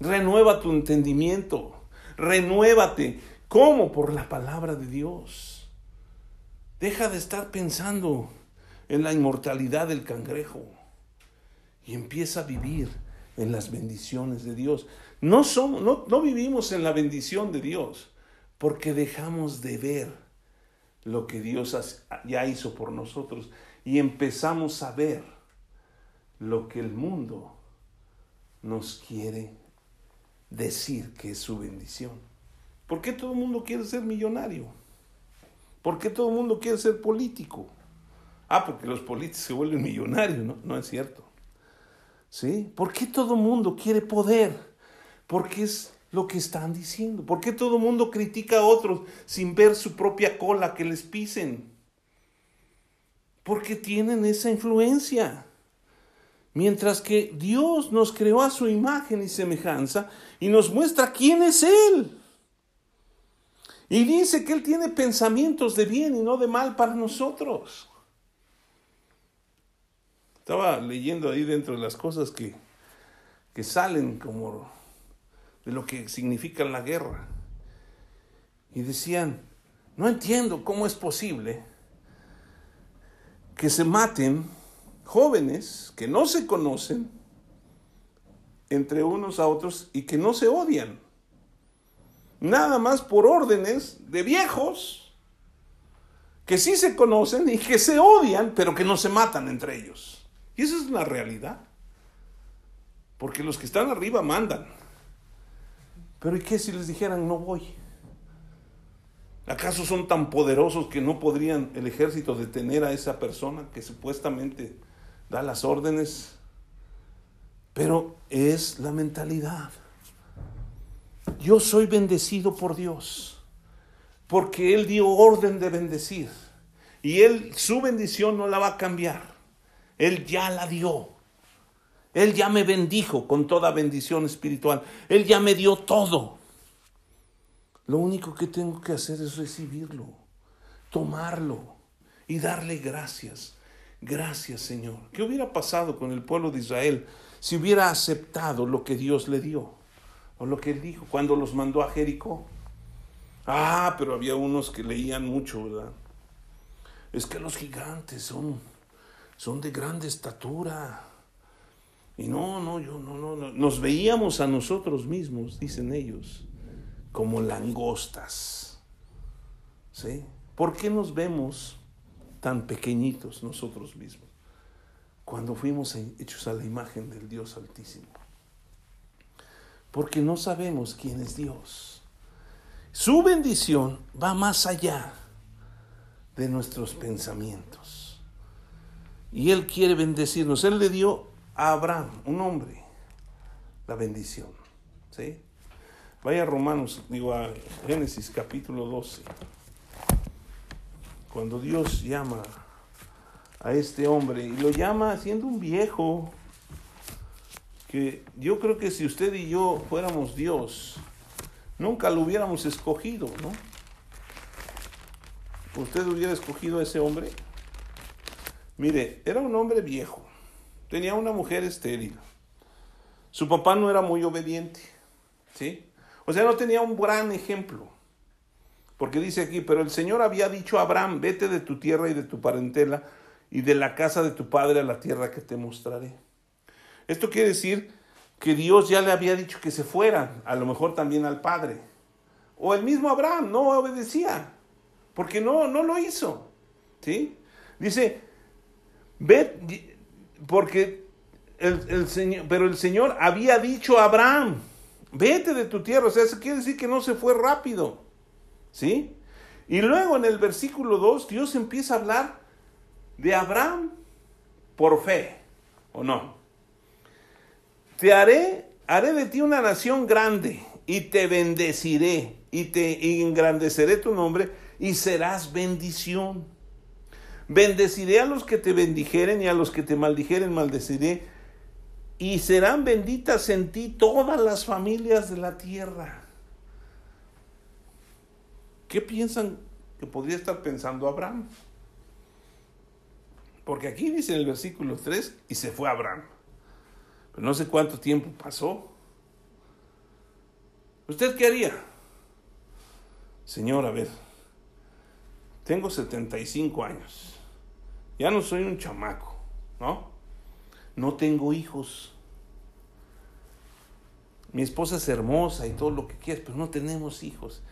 Renueva tu entendimiento. Renuévate. ¿Cómo? Por la palabra de Dios. Deja de estar pensando en la inmortalidad del cangrejo y empieza a vivir en las bendiciones de Dios. No, somos, no, no vivimos en la bendición de Dios porque dejamos de ver lo que Dios ya hizo por nosotros y empezamos a ver lo que el mundo nos quiere decir que es su bendición. ¿Por qué todo el mundo quiere ser millonario? ¿Por qué todo el mundo quiere ser político? Ah, porque los políticos se vuelven millonarios, ¿no? No es cierto. ¿Sí? ¿Por qué todo mundo quiere poder? Porque es lo que están diciendo. ¿Por qué todo mundo critica a otros sin ver su propia cola que les pisen? Porque tienen esa influencia. Mientras que Dios nos creó a su imagen y semejanza y nos muestra quién es Él. Y dice que Él tiene pensamientos de bien y no de mal para nosotros. Estaba leyendo ahí dentro de las cosas que, que salen como de lo que significa la guerra. Y decían, no entiendo cómo es posible que se maten jóvenes que no se conocen entre unos a otros y que no se odian. Nada más por órdenes de viejos que sí se conocen y que se odian, pero que no se matan entre ellos. Y esa es la realidad. Porque los que están arriba mandan. Pero ¿y qué si les dijeran no voy? ¿Acaso son tan poderosos que no podrían el ejército detener a esa persona que supuestamente da las órdenes? Pero es la mentalidad. Yo soy bendecido por Dios, porque Él dio orden de bendecir. Y Él, su bendición no la va a cambiar. Él ya la dio. Él ya me bendijo con toda bendición espiritual. Él ya me dio todo. Lo único que tengo que hacer es recibirlo, tomarlo y darle gracias. Gracias Señor. ¿Qué hubiera pasado con el pueblo de Israel si hubiera aceptado lo que Dios le dio? O lo que él dijo cuando los mandó a Jericó. Ah, pero había unos que leían mucho, ¿verdad? Es que los gigantes son son de grande estatura. Y no, no, yo no, no, no. Nos veíamos a nosotros mismos, dicen ellos, como langostas. ¿Sí? ¿Por qué nos vemos tan pequeñitos nosotros mismos? Cuando fuimos hechos a la imagen del Dios Altísimo. Porque no sabemos quién es Dios. Su bendición va más allá de nuestros pensamientos. Y Él quiere bendecirnos. Él le dio a Abraham, un hombre, la bendición. ¿sí? Vaya a Romanos, digo a Génesis capítulo 12. Cuando Dios llama a este hombre y lo llama siendo un viejo, que yo creo que si usted y yo fuéramos Dios, nunca lo hubiéramos escogido, ¿no? ¿Usted hubiera escogido a ese hombre? Mire, era un hombre viejo, tenía una mujer estéril. Su papá no era muy obediente, ¿sí? O sea, no tenía un gran ejemplo. Porque dice aquí, pero el Señor había dicho a Abraham, vete de tu tierra y de tu parentela y de la casa de tu padre a la tierra que te mostraré. Esto quiere decir que Dios ya le había dicho que se fueran, a lo mejor también al padre. O el mismo Abraham no obedecía, porque no, no lo hizo. ¿Sí? Dice, ve, porque el, Señor, pero el Señor había dicho a Abraham, vete de tu tierra. O sea, eso quiere decir que no se fue rápido. ¿Sí? Y luego en el versículo 2, Dios empieza a hablar de Abraham por fe, ¿o no? Te haré, haré de ti una nación grande y te bendeciré y te engrandeceré tu nombre y serás bendición. Bendeciré a los que te bendijeren y a los que te maldijeren maldeciré. Y serán benditas en ti todas las familias de la tierra. ¿Qué piensan que podría estar pensando Abraham? Porque aquí dice en el versículo 3, y se fue Abraham. Pero no sé cuánto tiempo pasó. ¿Usted qué haría? Señor, a ver, tengo 75 años. Ya no soy un chamaco, ¿no? No tengo hijos. Mi esposa es hermosa y todo lo que quieras, pero no tenemos hijos.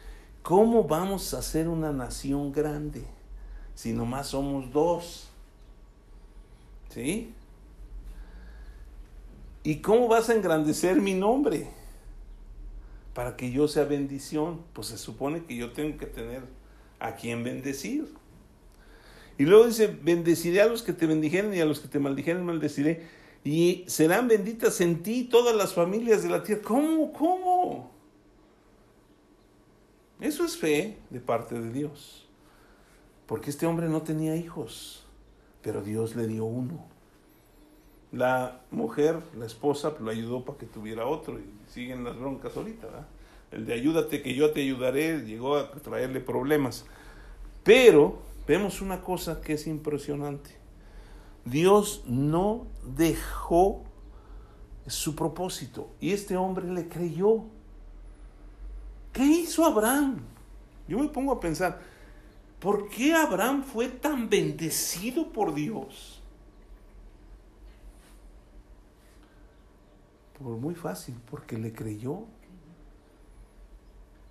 ¿Cómo vamos a ser una nación grande si nomás somos dos? ¿Sí? ¿Y cómo vas a engrandecer mi nombre? Para que yo sea bendición. Pues se supone que yo tengo que tener a quien bendecir. Y luego dice, bendeciré a los que te bendijeren y a los que te maldijeren maldeciré. Y serán benditas en ti todas las familias de la tierra. ¿Cómo? ¿Cómo? Eso es fe de parte de Dios. Porque este hombre no tenía hijos, pero Dios le dio uno. La mujer, la esposa, lo ayudó para que tuviera otro. Y siguen las broncas ahorita. ¿verdad? El de ayúdate que yo te ayudaré llegó a traerle problemas. Pero vemos una cosa que es impresionante. Dios no dejó su propósito y este hombre le creyó. ¿Qué hizo Abraham? Yo me pongo a pensar, ¿por qué Abraham fue tan bendecido por Dios? Por muy fácil, porque le creyó.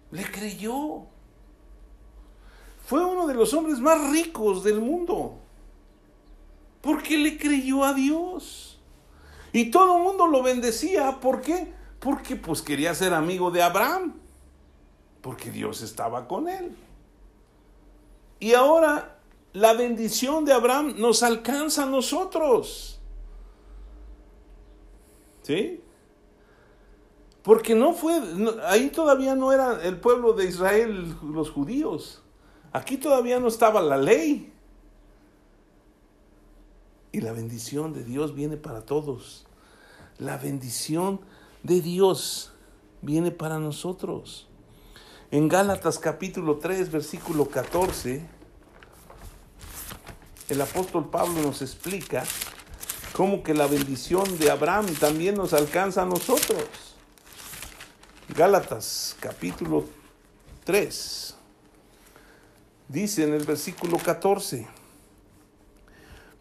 Le creyó. Fue uno de los hombres más ricos del mundo. Porque le creyó a Dios. Y todo el mundo lo bendecía. ¿Por qué? Porque pues quería ser amigo de Abraham. Porque Dios estaba con él. Y ahora la bendición de Abraham nos alcanza a nosotros. ¿Sí? Porque no fue, ahí todavía no era el pueblo de Israel los judíos. Aquí todavía no estaba la ley. Y la bendición de Dios viene para todos. La bendición de Dios viene para nosotros. En Gálatas capítulo 3, versículo 14, el apóstol Pablo nos explica cómo que la bendición de Abraham también nos alcanza a nosotros. Gálatas capítulo 3, dice en el versículo 14,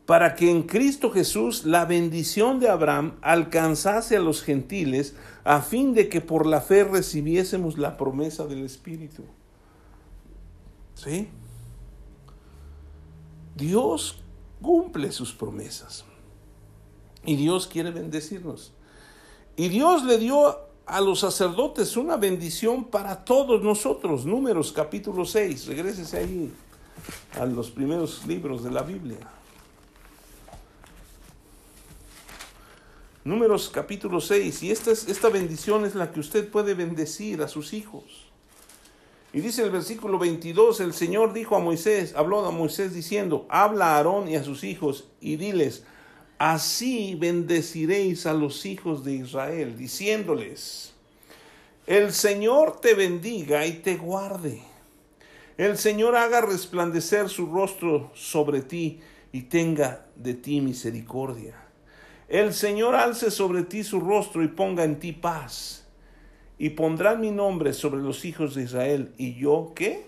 para que en Cristo Jesús la bendición de Abraham alcanzase a los gentiles, a fin de que por la fe recibiésemos la promesa del Espíritu. ¿Sí? Dios cumple sus promesas. Y Dios quiere bendecirnos. Y Dios le dio a los sacerdotes una bendición para todos nosotros. Números capítulo 6, regrésese ahí a los primeros libros de la Biblia. Números capítulo 6, y esta, es, esta bendición es la que usted puede bendecir a sus hijos. Y dice el versículo 22, el Señor dijo a Moisés, habló a Moisés diciendo, habla a Aarón y a sus hijos y diles, Así bendeciréis a los hijos de Israel, diciéndoles, el Señor te bendiga y te guarde. El Señor haga resplandecer su rostro sobre ti y tenga de ti misericordia. El Señor alce sobre ti su rostro y ponga en ti paz. Y pondrá mi nombre sobre los hijos de Israel. ¿Y yo qué?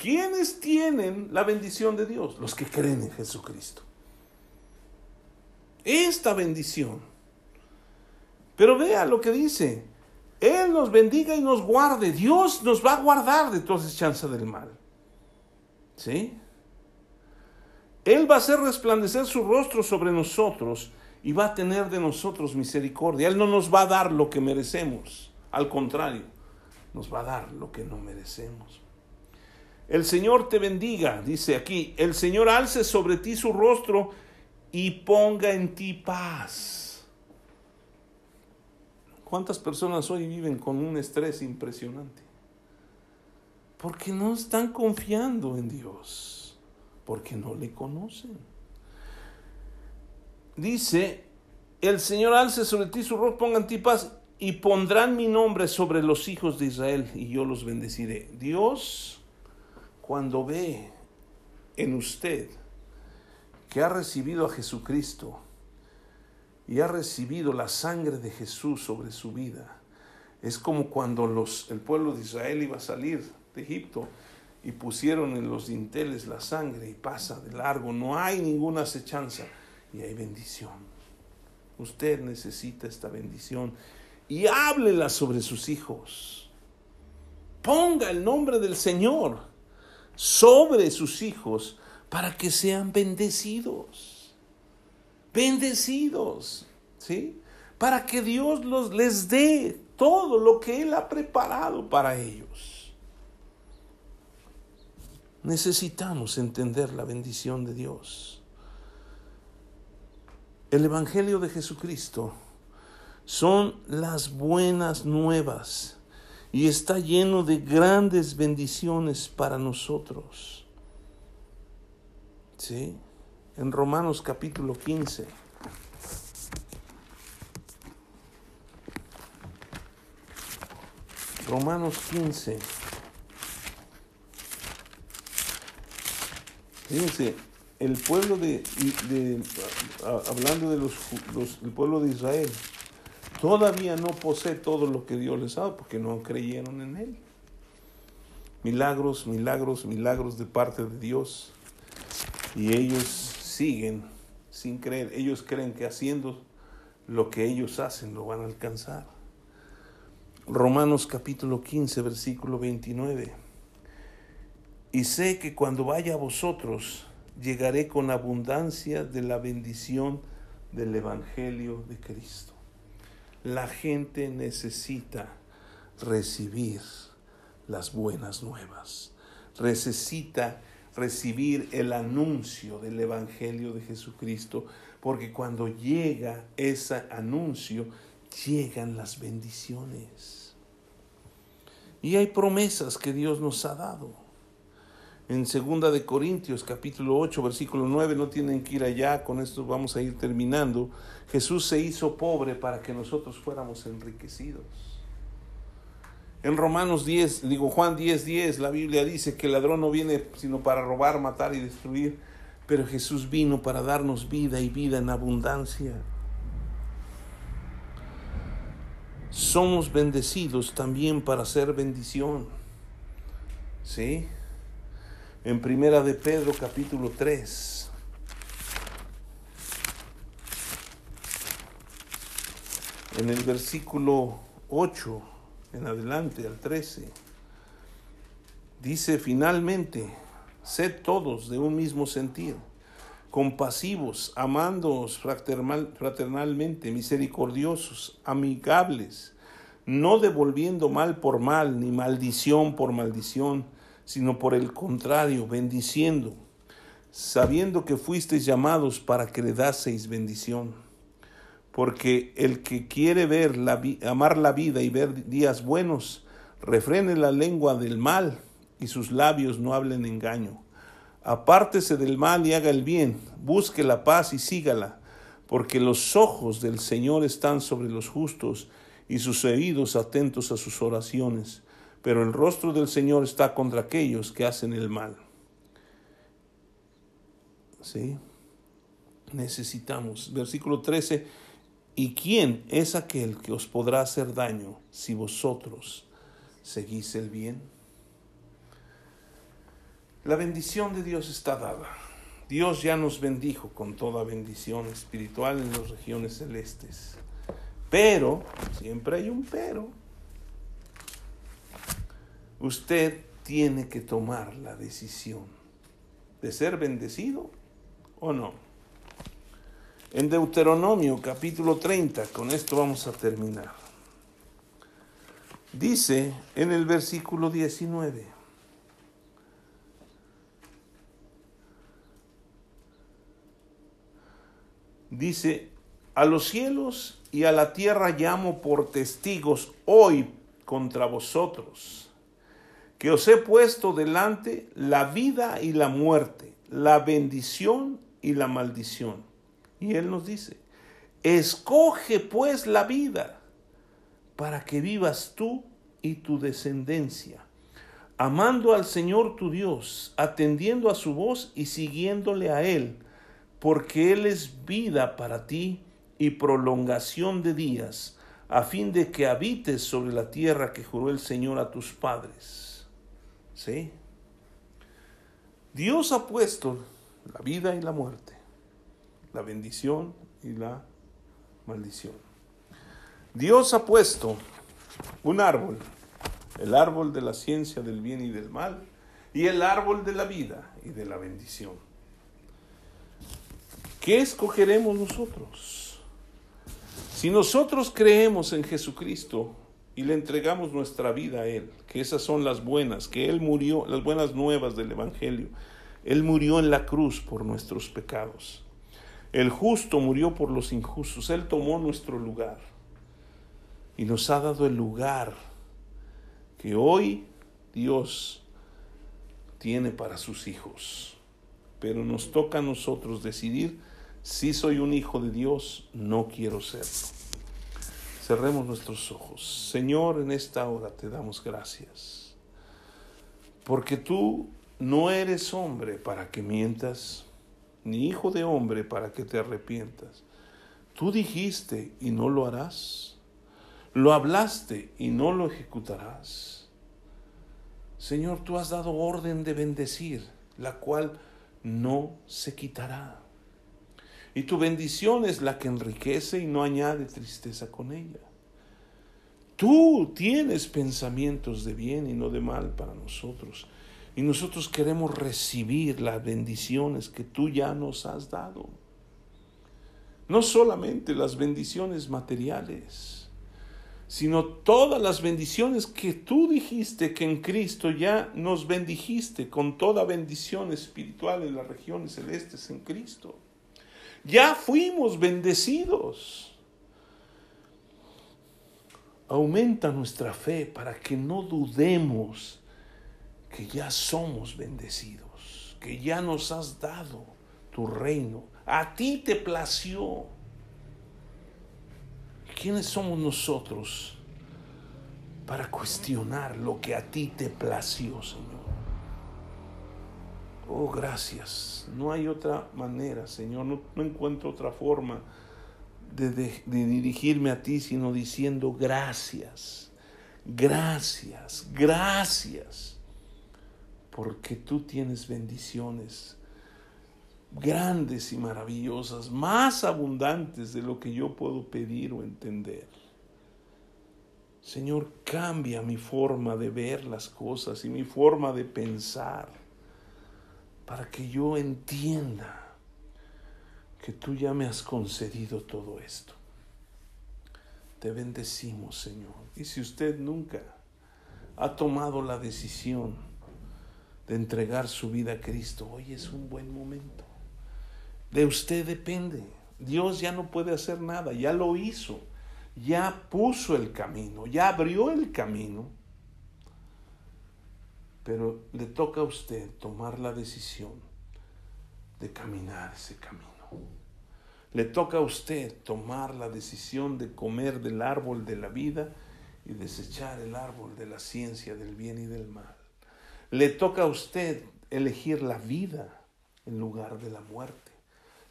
¿Quiénes tienen la bendición de Dios? Los que creen en Jesucristo. Esta bendición. Pero vea lo que dice. Él nos bendiga y nos guarde. Dios nos va a guardar de toda chanza del mal. ¿Sí? Él va a hacer resplandecer su rostro sobre nosotros y va a tener de nosotros misericordia. Él no nos va a dar lo que merecemos. Al contrario, nos va a dar lo que no merecemos. El Señor te bendiga, dice aquí, el Señor alce sobre ti su rostro y ponga en ti paz. ¿Cuántas personas hoy viven con un estrés impresionante? Porque no están confiando en Dios, porque no le conocen. Dice, el Señor alce sobre ti su rostro, ponga en ti paz y pondrán mi nombre sobre los hijos de Israel y yo los bendeciré. Dios cuando ve en usted que ha recibido a Jesucristo y ha recibido la sangre de Jesús sobre su vida, es como cuando los, el pueblo de Israel iba a salir de Egipto y pusieron en los dinteles la sangre y pasa de largo, no hay ninguna acechanza y hay bendición. Usted necesita esta bendición y háblela sobre sus hijos. Ponga el nombre del Señor sobre sus hijos para que sean bendecidos. Bendecidos, ¿sí? Para que Dios los, les dé todo lo que Él ha preparado para ellos. Necesitamos entender la bendición de Dios. El Evangelio de Jesucristo son las buenas nuevas y está lleno de grandes bendiciones para nosotros. ¿Sí? En Romanos capítulo 15. Romanos 15. Fíjense, el pueblo de, hablando de los, el pueblo de Israel, todavía no posee todo lo que Dios les ha dado porque no creyeron en Él. Milagros, milagros, milagros de parte de Dios. Y ellos siguen sin creer. Ellos creen que haciendo lo que ellos hacen lo van a alcanzar. Romanos capítulo 15, versículo 29. Y sé que cuando vaya a vosotros, llegaré con abundancia de la bendición del Evangelio de Cristo. La gente necesita recibir las buenas nuevas. Necesita recibir el anuncio del Evangelio de Jesucristo, porque cuando llega ese anuncio, llegan las bendiciones. Y hay promesas que Dios nos ha dado en segunda de Corintios capítulo 8 versículo 9, no tienen que ir allá, con esto vamos a ir terminando. Jesús se hizo pobre para que nosotros fuéramos enriquecidos. En Romanos 10, digo Juan 10, 10, la Biblia dice que el ladrón no viene sino para robar, matar y destruir, pero Jesús vino para darnos vida y vida en abundancia. Somos bendecidos también para ser bendición. ¿Sí? en Primera de Pedro capítulo 3. En el versículo 8 en adelante al 13 dice finalmente, sed todos de un mismo sentido, compasivos, amándoos fraternalmente, misericordiosos, amigables, no devolviendo mal por mal, ni maldición por maldición, sino por el contrario, bendiciendo, sabiendo que fuisteis llamados para que le daseis bendición. Porque el que quiere ver la amar la vida y ver días buenos, refrene la lengua del mal y sus labios no hablen engaño. Apártese del mal y haga el bien, busque la paz y sígala, porque los ojos del Señor están sobre los justos y sus oídos atentos a sus oraciones pero el rostro del Señor está contra aquellos que hacen el mal. ¿Sí? necesitamos. Versículo 13, ¿y quién es aquel que os podrá hacer daño si vosotros seguís el bien? La bendición de Dios está dada. Dios ya nos bendijo con toda bendición espiritual en las regiones celestes. Pero, siempre hay un pero, usted tiene que tomar la decisión de ser bendecido o no. En Deuteronomio capítulo 30, con esto vamos a terminar. Dice en el versículo 19, dice, a los cielos y a la tierra llamo por testigos hoy contra vosotros, que os he puesto delante la vida y la muerte, la bendición y la maldición. Y Él nos dice, escoge pues la vida para que vivas tú y tu descendencia, amando al Señor tu Dios, atendiendo a su voz y siguiéndole a Él, porque Él es vida para ti y prolongación de días, a fin de que habites sobre la tierra que juró el Señor a tus padres. ¿Sí? Dios ha puesto la vida y la muerte, la bendición y la maldición. Dios ha puesto un árbol, el árbol de la ciencia del bien y del mal, y el árbol de la vida y de la bendición. ¿Qué escogeremos nosotros? Si nosotros creemos en Jesucristo y le entregamos nuestra vida a Él, que esas son las buenas, que Él murió, las buenas nuevas del Evangelio, Él murió en la cruz por nuestros pecados. El justo murió por los injustos, Él tomó nuestro lugar y nos ha dado el lugar que hoy Dios tiene para sus hijos. Pero nos toca a nosotros decidir si soy un hijo de Dios, no quiero serlo. Cerremos nuestros ojos. Señor, en esta hora te damos gracias. Porque tú no eres hombre para que mientas, ni hijo de hombre para que te arrepientas. Tú dijiste y no lo harás. Lo hablaste y no lo ejecutarás. Señor, tú has dado orden de bendecir, la cual no se quitará. Y tu bendición es la que enriquece y no añade tristeza con ella. Tú tienes pensamientos de bien y no de mal para nosotros. Y nosotros queremos recibir las bendiciones que tú ya nos has dado. No solamente las bendiciones materiales, sino todas las bendiciones que tú dijiste que en Cristo ya nos bendijiste con toda bendición espiritual en las regiones celestes en Cristo. Ya fuimos bendecidos. Aumenta nuestra fe para que no dudemos que ya somos bendecidos, que ya nos has dado tu reino. A ti te plació. ¿Quiénes somos nosotros para cuestionar lo que a ti te plació, Señor? Oh, gracias. No hay otra manera, Señor. No, encuentro otra forma de, dirigirme a ti, sino diciendo gracias, gracias, gracias. Porque tú tienes bendiciones grandes y maravillosas, más abundantes de lo que yo puedo pedir o entender. Señor, cambia mi forma de ver las cosas y mi forma de pensar para que yo entienda que tú ya me has concedido todo esto. Te bendecimos, Señor. Y si usted nunca ha tomado la decisión de entregar su vida a Cristo, hoy es un buen momento. De usted depende. Dios ya no puede hacer nada, ya lo hizo, ya puso el camino, ya abrió el camino pero le toca a usted tomar la decisión de caminar ese camino. Le toca a usted tomar la decisión de comer del árbol de la vida y desechar el árbol de la ciencia del bien y del mal. Le toca a usted elegir la vida en lugar de la muerte.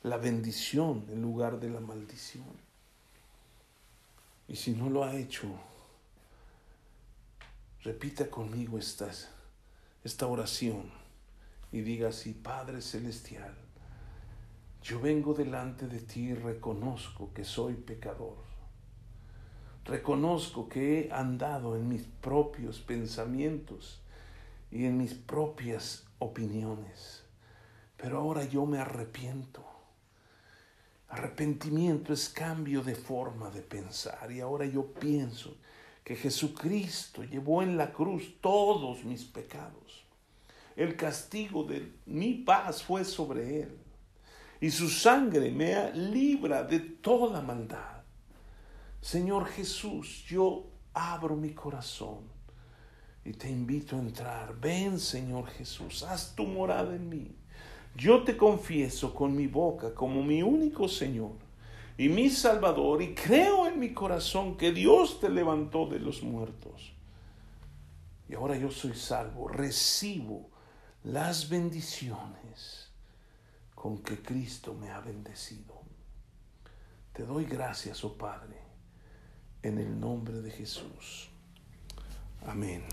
la bendición en lugar de la maldición. Y si no lo ha hecho, repita conmigo esta, esta oración y diga así, Padre Celestial, yo vengo delante de ti y reconozco que soy pecador. Reconozco que he andado en mis propios pensamientos y en mis propias opiniones. Pero ahora yo me arrepiento. Arrepentimiento es cambio de forma de pensar y ahora yo pienso que Jesucristo llevó en la cruz todos mis pecados. El castigo de mi paz fue sobre él y su sangre me libra de toda maldad. Señor Jesús, yo abro mi corazón y te invito a entrar. Ven, Señor Jesús, haz tu morada en mí. Yo te confieso con mi boca como mi único Señor y mi Salvador y creo en mi corazón que Dios te levantó de los muertos. Y ahora yo soy salvo, recibo las bendiciones con que Cristo me ha bendecido. Te doy gracias, oh Padre, en el nombre de Jesús. Amén.